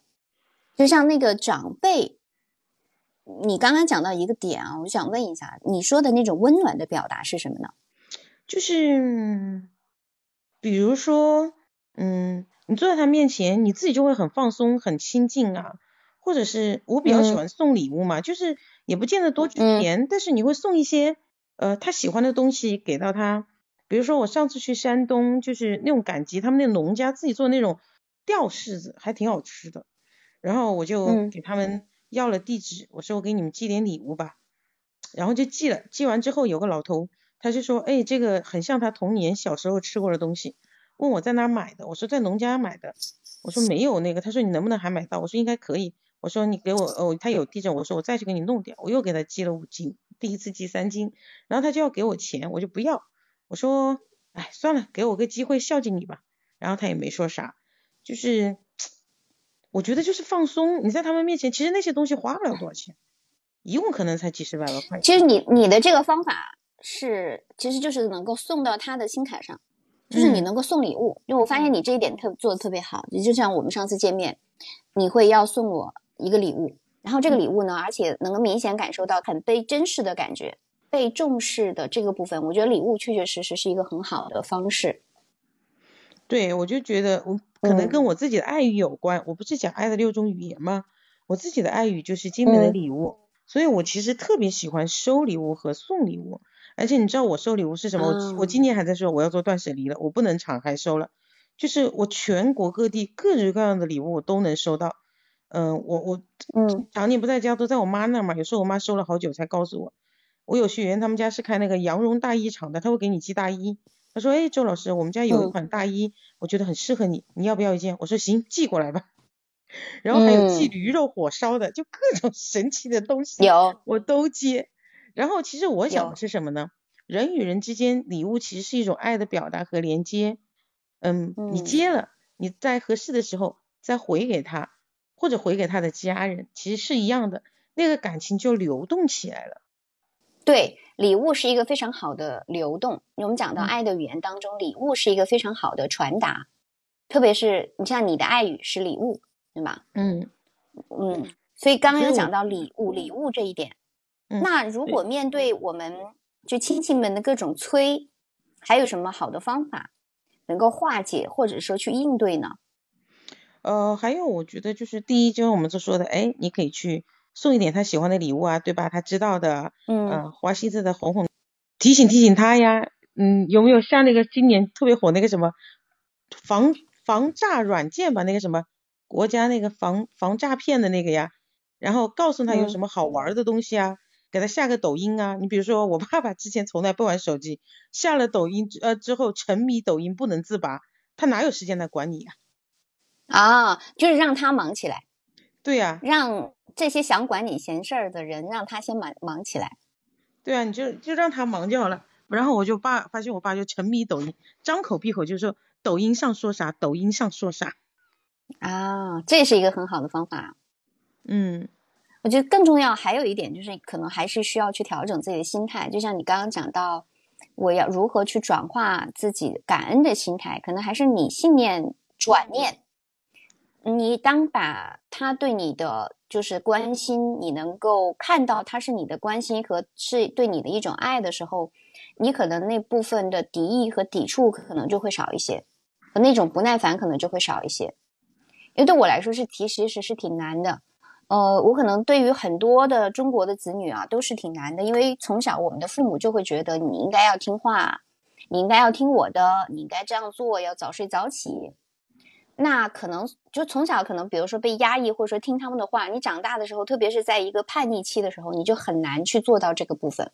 就像那个长辈，你刚刚讲到一个点啊，我想问一下，你说的那种温暖的表达是什么呢？就是，比如说，嗯。你坐在他面前，你自己就会很放松、很亲近啊，或者是我比较喜欢送礼物嘛，就是也不见得多钱，但是你会送一些呃他喜欢的东西给到他。比如说我上次去山东，就是那种赶集，他们那农家自己做那种吊柿子，还挺好吃的。然后我就给他们要了地址，我说我给你们寄点礼物吧，然后就寄了。寄完之后有个老头，他就说，哎，这个很像他童年小时候吃过的东西，问我在哪买的，我说在农家买的，我说没有那个，他说你能不能还买到，我说应该可以，我说你给我哦，他有地震，我说我再去给你弄点，我又给他寄了五斤，第一次寄三斤，然后他就要给我钱，我就不要。我说，哎，算了，给我个机会孝敬你吧。然后他也没说啥，就是我觉得就是放松。你在他们面前，其实那些东西花不了多少钱，一共可能才几十万块钱。其实你你的这个方法是，其实就是能够送到他的心坎上，就是你能够送礼物。因为我发现你这一点特做的特别好，你就像我们上次见面，你会要送我一个礼物，然后这个礼物呢，而且能够明显感受到很被珍视的感觉。被重视的这个部分，我觉得礼物确确实实是一个很好的方式。对，我就觉得我可能跟我自己的爱语有关。我不是讲爱的六种语言吗？我自己的爱语就是精美的礼物，所以我其实特别喜欢收礼物和送礼物。而且你知道我收礼物是什么？我我今年还在说我要做断舍离了，我不能敞开收了。就是我全国各地各种各样的礼物我都能收到。嗯，我我嗯，常年不在家，都在我妈那嘛。有时候我妈收了好久才告诉我。我有学员，他们家是开那个羊绒大衣厂的，他会给你寄大衣。他说：“哎，周老师，我们家有一款大衣，我觉得很适合你，你要不要一件？”我说：“行，寄过来吧。”然后还有寄驴肉火烧的，就各种神奇的东西，有我都接。然后其实我想的是什么呢？人与人之间礼物其实是一种爱的表达和连接。嗯，你接了，你在合适的时候再回给他，或者回给他的家人，其实是一样的，那个感情就流动起来了。对，礼物是一个非常好的流动。我们讲到爱的语言当中，礼物是一个非常好的传达，特别是你像你的爱语是礼物，对吧？嗯嗯，所以刚刚有讲到礼物，礼物这一点。那如果面对我们就亲戚们的各种催，还有什么好的方法能够化解或者说去应对呢？呃，还有我觉得就是第一，就像我们所说的，哎，你可以去。送一点他喜欢的礼物啊，对吧？他知道的，嗯，花心思的哄哄，提醒提醒他呀。嗯，有没有像那个今年特别火那个什么防防诈软件吧？那个什么国家那个防防诈骗的那个呀？然后告诉他有什么好玩的东西啊，给他下个抖音啊。你比如说我爸爸之前从来不玩手机，下了抖音呃之后沉迷抖音不能自拔，他哪有时间来管你呀？啊，就是让他忙起来。对呀，让。这些想管你闲事儿的人，让他先忙忙起来。对啊，你就就让他忙就好了。然后我就爸发现我爸就沉迷抖音，张口闭口就说抖音上说啥，抖音上说啥。啊，这是一个很好的方法。嗯，我觉得更重要还有一点就是，可能还是需要去调整自己的心态。就像你刚刚讲到，我要如何去转化自己感恩的心态，可能还是你信念转念。你当把他对你的就是关心，你能够看到他是你的关心和是对你的一种爱的时候，你可能那部分的敌意和抵触可能就会少一些，和那种不耐烦可能就会少一些。因为对我来说是其实是挺难的，呃，我可能对于很多的中国的子女啊都是挺难的，因为从小我们的父母就会觉得你应该要听话，你应该要听我的，你应该这样做，要早睡早起。那可能就从小可能，比如说被压抑，或者说听他们的话。你长大的时候，特别是在一个叛逆期的时候，你就很难去做到这个部分。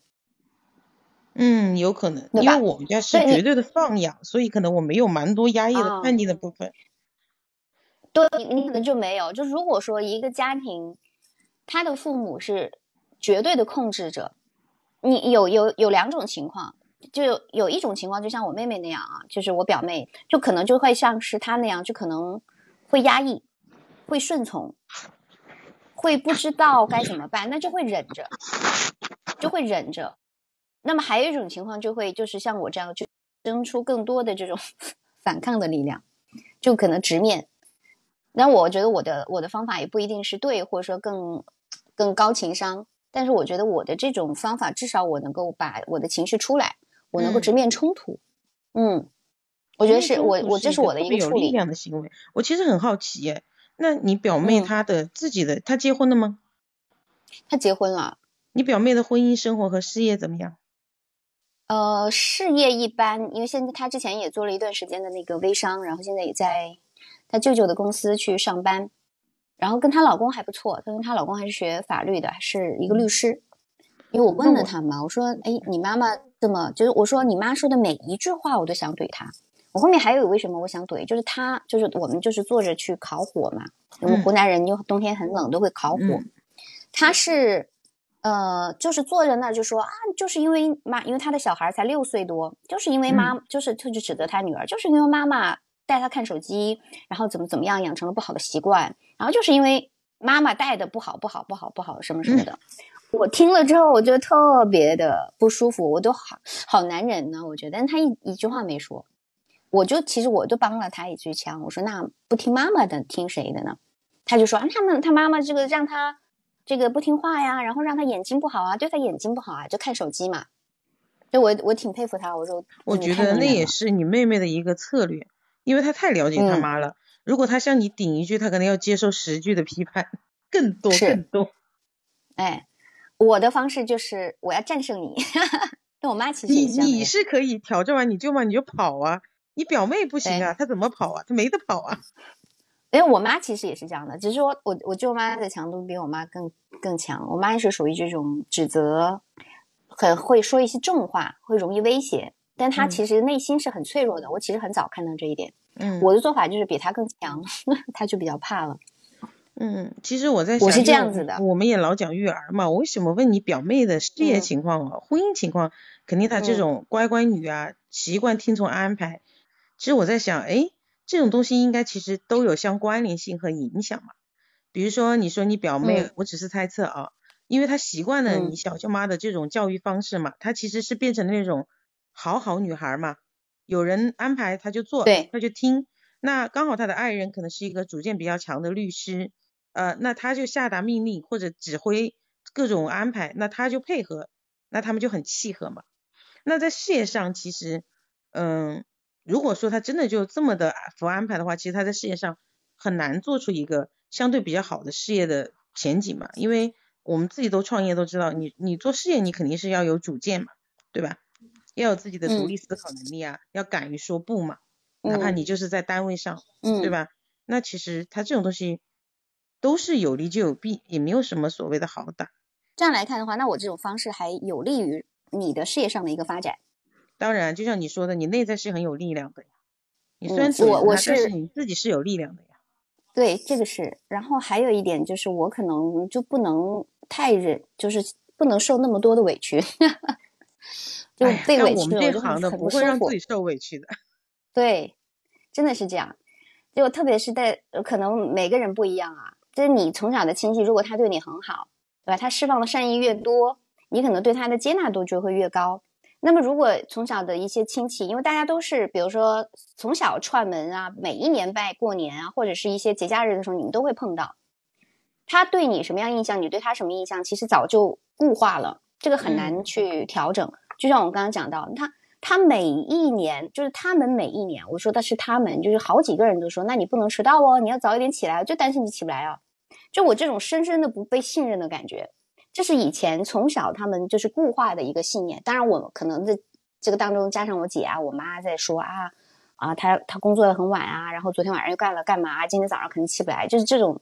嗯，有可能，因为我们家是绝对的放养，所以可能我没有蛮多压抑的叛逆的部分。对，你你可能就没有。就如果说一个家庭，他的父母是绝对的控制者，你有有有两种情况。就有一种情况，就像我妹妹那样啊，就是我表妹，就可能就会像是她那样，就可能会压抑，会顺从，会不知道该怎么办，那就会忍着，就会忍着。那么还有一种情况，就会就是像我这样，就生出更多的这种 [laughs] 反抗的力量，就可能直面。那我觉得我的我的方法也不一定是对，或者说更更高情商，但是我觉得我的这种方法，至少我能够把我的情绪出来。我能够直面冲突，嗯，我觉得是我我这是我的一个处理。有力量的行为，我其实很好奇，那你表妹她的自己的，她结婚了吗？她结婚了。你表妹的婚姻生活和事业怎么样？呃，事业一般，因为现在她之前也做了一段时间的那个微商，然后现在也在她舅舅的公司去上班，然后跟她老公还不错，她跟她老公还是学法律的，是一个律师。因为我问了她嘛，我说：“哎，你妈妈这么就是我说你妈说的每一句话我都想怼她。”我后面还有为什么我想怼，就是她就是我们就是坐着去烤火嘛，我们湖南人就冬天很冷都会烤火，她是。呃，就是坐在那儿就说啊，就是因为妈，因为他的小孩才六岁多，就是因为妈，就是他就指责他女儿，就是因为妈妈带他看手机，然后怎么怎么样养成了不好的习惯，然后就是因为妈妈带的不好不好不好不好什么什么的。[laughs] 我听了之后，我觉得特别的不舒服，我都好好难忍呢。我觉得，但他一一句话没说，我就其实我就帮了他一句腔，我说那不听妈妈的，听谁的呢？他就说啊，他们他妈妈这个让他。这个不听话呀，然后让他眼睛不好啊，对他眼睛不好啊，就看手机嘛。就我我挺佩服他，我说我觉得那也是你妹妹的一个策略，因为他太了解他妈了。如果他向你顶一句，他可能要接受十句的批判，更多更多。哎，我的方式就是我要战胜你。跟我妈其实你你是可以挑战完你舅妈你就跑啊，你表妹不行啊，她怎么跑啊？她没得跑啊。因为我妈其实也是这样的，只是说我我舅妈的强度比我妈更更强。我妈是属于这种指责，很会说一些重话，会容易威胁，但他其实内心是很脆弱的。我其实很早看到这一点。嗯，我的做法就是比他更强，[laughs] 他就比较怕了。嗯，其实我在想，我是这样子的。我们也老讲育儿嘛，我为什么问你表妹的事业情况啊、婚姻情况？肯定她这种乖乖女啊，习惯听从安排。其实我在想，哎。这种东西应该其实都有相关联性和影响嘛。比如说，你说你表妹，我只是猜测啊，因为她习惯了你小舅妈的这种教育方式嘛，她其实是变成那种好好女孩嘛，有人安排她就做，对，她就听。那刚好她的爱人可能是一个主见比较强的律师，呃，那他就下达命令或者指挥各种安排，那他就配合，那他们就很契合嘛。那在事业上，其实，嗯。如果说他真的就这么的服安排的话，其实他在事业上很难做出一个相对比较好的事业的前景嘛。因为我们自己都创业都知道，你你做事业你肯定是要有主见嘛，对吧？要有自己的独立思考能力啊，要敢于说不嘛。哪怕你就是在单位上，对吧？那其实他这种东西都是有利就有弊，也没有什么所谓的好歹。这样来看的话，那我这种方式还有利于你的事业上的一个发展。当然，就像你说的，你内在是很有力量的呀。你虽然我我是你自己是有力量的呀。对，这个是。然后还有一点就是，我可能就不能太忍，就是不能受那么多的委屈。就被委屈了，我这行的不会让自己受委屈的。[laughs] 对，真的是这样。就特别是在可能每个人不一样啊。就是你从小的亲戚，如果他对你很好，对吧？他释放的善意越多，你可能对他的接纳度就会越高。那么，如果从小的一些亲戚，因为大家都是，比如说从小串门啊，每一年拜过年啊，或者是一些节假日的时候，你们都会碰到。他对你什么样印象，你对他什么印象，其实早就固化了，这个很难去调整。就像我刚刚讲到，他他每一年，就是他们每一年，我说的是他们，就是好几个人都说，那你不能迟到哦，你要早一点起来，就担心你起不来啊。就我这种深深的不被信任的感觉。这是以前从小他们就是固化的一个信念，当然我可能在这个当中加上我姐啊、我妈在说啊啊，他他工作的很晚啊，然后昨天晚上又干了干嘛，今天早上肯定起不来，就是这种，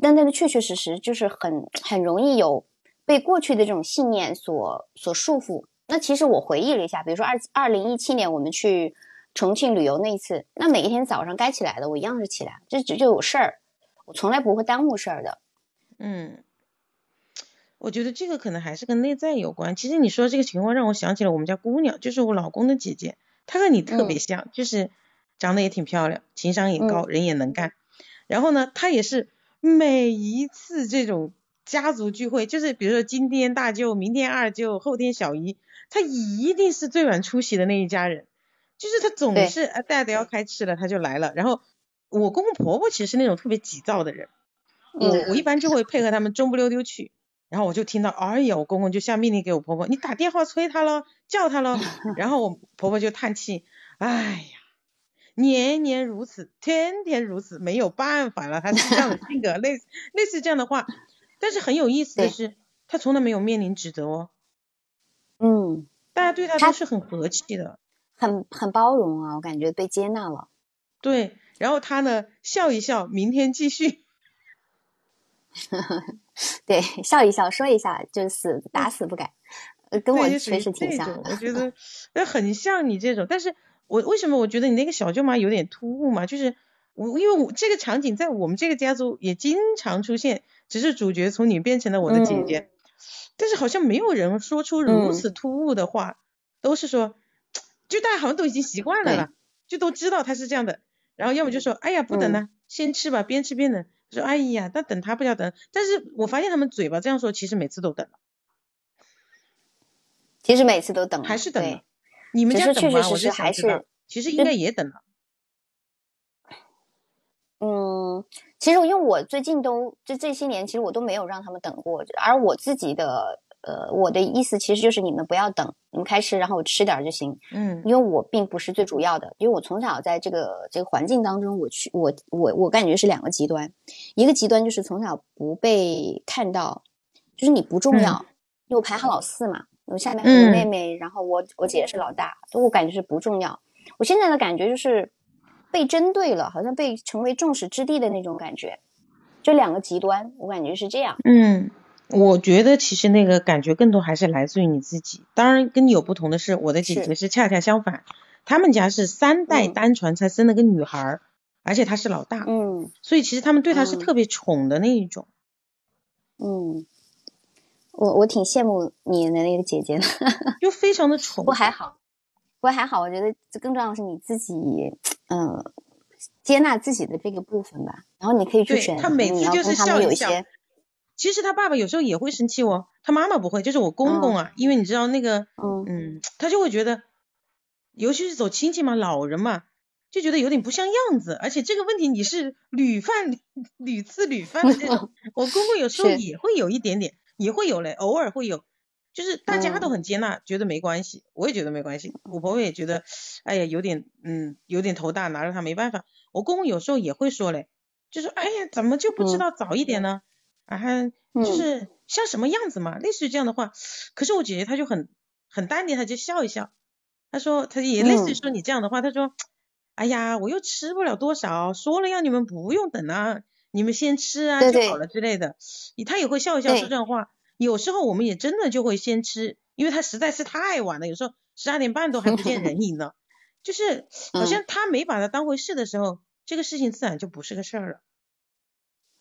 但但是确确实实就是很很容易有被过去的这种信念所所束缚。那其实我回忆了一下，比如说二二零一七年我们去重庆旅游那一次，那每一天早上该起来的我一样是起来，就只就有事儿，我从来不会耽误事儿的，嗯。我觉得这个可能还是跟内在有关。其实你说这个情况让我想起了我们家姑娘，就是我老公的姐姐，她和你特别像，就是长得也挺漂亮，情商也高，人也能干。然后呢，她也是每一次这种家族聚会，就是比如说今天大舅，明天二舅，后天小姨，她一定是最晚出席的那一家人。就是她总是啊大家都要开吃了，她就来了。然后我公公婆婆其实是那种特别急躁的人，我我一般就会配合他们中不溜丢去。然后我就听到，哎呀，我公公就下命令给我婆婆，你打电话催他了，叫他了。然后我婆婆就叹气，哎呀，年年如此，天天如此，没有办法了，他是这样的性格，类似类似这样的话。但是很有意思的是，他从来没有面临指责哦。嗯，大家对他都是很和气的，很很包容啊，我感觉被接纳了。对，然后他呢笑一笑，明天继续。对，笑一笑，说一下，就死打死不改。[laughs] 跟我确实挺像，我觉得 [laughs] 那很像你这种。但是我为什么我觉得你那个小舅妈有点突兀嘛？就是我因为我这个场景在我们这个家族也经常出现，只是主角从你变成了我的姐姐，但是好像没有人说出如此突兀的话，都是说，就大家好像都已经习惯了了，就都知道他是这样的。然后要么就说，哎呀不等了，先吃吧，边吃边等。说哎呀，那等他不要等。但是我发现他们嘴巴这样说，其实每次都等了。其实每次都等，还是等了。你们家等吗？我是还是，其实应该也等了。嗯，其实因为我最近都这这些年，其实我都没有让他们等过。而我自己的呃，我的意思其实就是你们不要等，你们开吃，然后我吃点就行。嗯，因为我并不是最主要的，因为我从小在这个这个环境当中，我去我我我感觉是两个极端，一个极端就是从小不被看到，就是你不重要，因为我排行老四嘛。我下面有妹妹，然后我我姐是老大，我感觉是不重要。我现在的感觉就是被针对了，好像被成为众矢之的的那种感觉，就两个极端，我感觉是这样。嗯，我觉得其实那个感觉更多还是来自于你自己。当然跟你有不同的是，我的姐姐是恰恰相反，他们家是三代单传才生了个女孩，而且她是老大，嗯，所以其实他们对她是特别宠的那一种，嗯。我我挺羡慕你的那个姐姐的，[laughs] 就非常的宠。不过还好，不过还好，我觉得更重要的是你自己，嗯，接纳自己的这个部分吧。然后你可以去选，他每次就是笑一些。其实他爸爸有时候也会生气哦，他妈妈不会，就是我公公啊，因为你知道那个，嗯嗯，他就会觉得，尤其是走亲戚嘛，老人嘛，就觉得有点不像样子。而且这个问题你是屡犯屡次屡犯的这种，[laughs] 我公公有时候也会有一点点。也会有嘞，偶尔会有，就是大家都很接纳，觉得没关系，我也觉得没关系，我婆婆也觉得，哎呀，有点，嗯，有点头大，拿着他没办法。我公公有时候也会说嘞，就说，哎呀，怎么就不知道早一点呢？啊，就是像什么样子嘛，类似于这样的话。可是我姐姐她就很很淡定，她就笑一笑，她说，她也类似于说你这样的话，她说，哎呀，我又吃不了多少，说了让你们不用等啊。你们先吃啊就好了之类的，她也会笑一笑说这样话。有时候我们也真的就会先吃，因为他实在是太晚了，有时候十二点半都还不见人影呢。就是 [laughs] 好像他没把它当回事的时候，这个事情自然就不是个事儿了。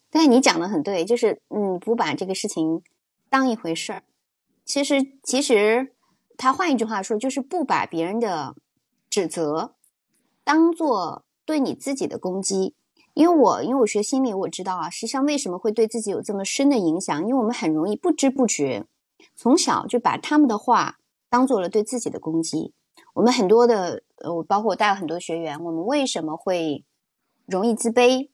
对，你讲的很对，就是嗯，不把这个事情当一回事儿。其实，其实他换一句话说，就是不把别人的指责当做对你自己的攻击。因为我因为我学心理，我知道啊，实际上为什么会对自己有这么深的影响？因为我们很容易不知不觉，从小就把他们的话当做了对自己的攻击。我们很多的，呃，包括我带了很多学员，我们为什么会容易自卑、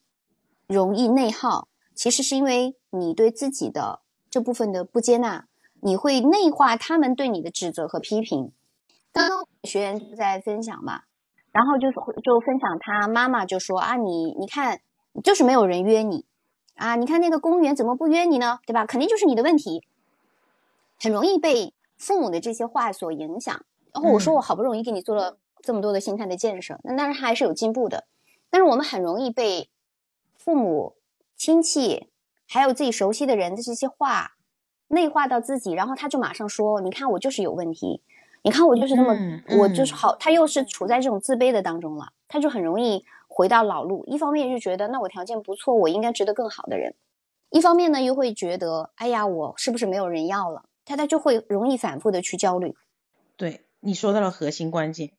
容易内耗？其实是因为你对自己的这部分的不接纳，你会内化他们对你的指责和批评。刚刚学员在分享嘛。然后就是就分享他妈妈就说啊你你看就是没有人约你啊你看那个公务员怎么不约你呢对吧肯定就是你的问题，很容易被父母的这些话所影响。然后我说我好不容易给你做了这么多的心态的建设，那当然还是有进步的。但是我们很容易被父母亲戚还有自己熟悉的人的这些话内化到自己，然后他就马上说你看我就是有问题。你看我就是那么，我就是好，他又是处在这种自卑的当中了，他就很容易回到老路。一方面就觉得，那我条件不错，我应该值得更好的人；一方面呢，又会觉得，哎呀，我是不是没有人要了？他他就会容易反复的去焦虑。对你说到了核心关键，